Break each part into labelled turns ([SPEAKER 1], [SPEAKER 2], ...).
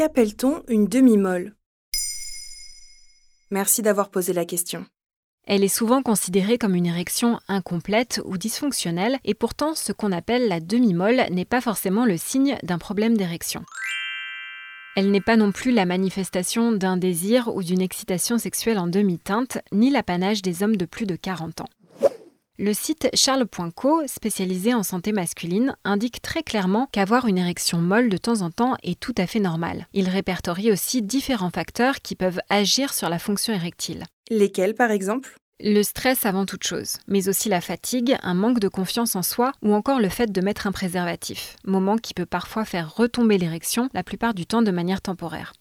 [SPEAKER 1] Qu'appelle-t-on une demi-molle? Merci d'avoir posé la question.
[SPEAKER 2] Elle est souvent considérée comme une érection incomplète ou dysfonctionnelle et pourtant ce qu'on appelle la demi-molle n'est pas forcément le signe d'un problème d'érection. Elle n'est pas non plus la manifestation d'un désir ou d'une excitation sexuelle en demi-teinte, ni l'apanage des hommes de plus de 40 ans. Le site charles.co, spécialisé en santé masculine, indique très clairement qu'avoir une érection molle de temps en temps est tout à fait normal. Il répertorie aussi différents facteurs qui peuvent agir sur la fonction érectile.
[SPEAKER 1] Lesquels, par exemple?
[SPEAKER 2] Le stress avant toute chose, mais aussi la fatigue, un manque de confiance en soi ou encore le fait de mettre un préservatif, moment qui peut parfois faire retomber l'érection, la plupart du temps de manière temporaire.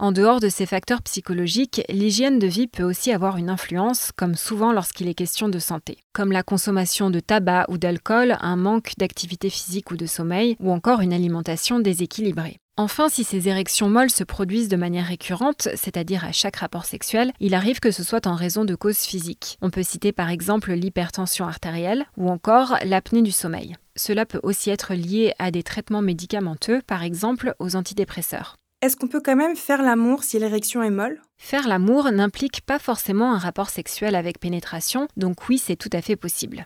[SPEAKER 2] En dehors de ces facteurs psychologiques, l'hygiène de vie peut aussi avoir une influence, comme souvent lorsqu'il est question de santé, comme la consommation de tabac ou d'alcool, un manque d'activité physique ou de sommeil, ou encore une alimentation déséquilibrée. Enfin, si ces érections molles se produisent de manière récurrente, c'est-à-dire à chaque rapport sexuel, il arrive que ce soit en raison de causes physiques. On peut citer par exemple l'hypertension artérielle ou encore l'apnée du sommeil. Cela peut aussi être lié à des traitements médicamenteux, par exemple aux antidépresseurs.
[SPEAKER 1] Est-ce qu'on peut quand même faire l'amour si l'érection est molle?
[SPEAKER 2] Faire l'amour n'implique pas forcément un rapport sexuel avec pénétration, donc oui, c'est tout à fait possible.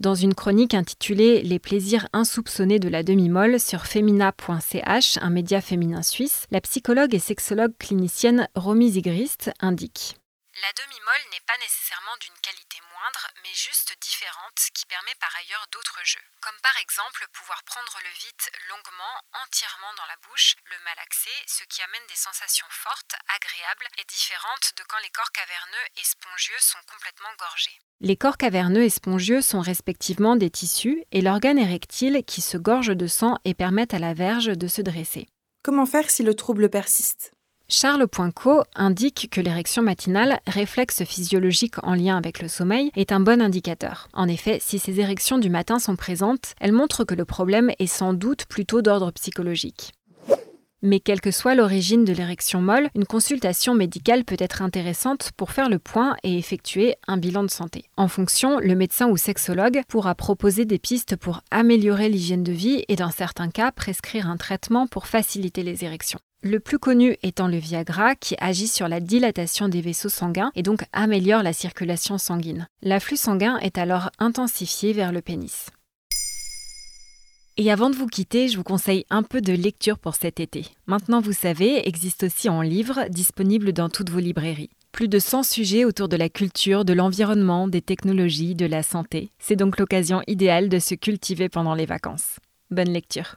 [SPEAKER 2] Dans une chronique intitulée Les plaisirs insoupçonnés de la demi-molle sur femina.ch, un média féminin suisse, la psychologue et sexologue clinicienne Romy Zigrist indique
[SPEAKER 3] La demi-molle n'est pas nécessairement d'une qualité mais juste différente, qui permet par ailleurs d'autres jeux. Comme par exemple pouvoir prendre le vide longuement, entièrement dans la bouche, le malaxer, ce qui amène des sensations fortes, agréables et différentes de quand les corps caverneux et spongieux sont complètement gorgés.
[SPEAKER 2] Les corps caverneux et spongieux sont respectivement des tissus et l'organe érectile qui se gorge de sang et permettent à la verge de se dresser.
[SPEAKER 1] Comment faire si le trouble persiste?
[SPEAKER 2] Charles.co indique que l'érection matinale, réflexe physiologique en lien avec le sommeil, est un bon indicateur. En effet, si ces érections du matin sont présentes, elles montrent que le problème est sans doute plutôt d'ordre psychologique. Mais quelle que soit l'origine de l'érection molle, une consultation médicale peut être intéressante pour faire le point et effectuer un bilan de santé. En fonction, le médecin ou sexologue pourra proposer des pistes pour améliorer l'hygiène de vie et dans certains cas prescrire un traitement pour faciliter les érections. Le plus connu étant le Viagra qui agit sur la dilatation des vaisseaux sanguins et donc améliore la circulation sanguine. L'afflux sanguin est alors intensifié vers le pénis. Et avant de vous quitter, je vous conseille un peu de lecture pour cet été. Maintenant, vous savez, existe aussi en livre, disponible dans toutes vos librairies. Plus de 100 sujets autour de la culture, de l'environnement, des technologies, de la santé. C'est donc l'occasion idéale de se cultiver pendant les vacances. Bonne lecture.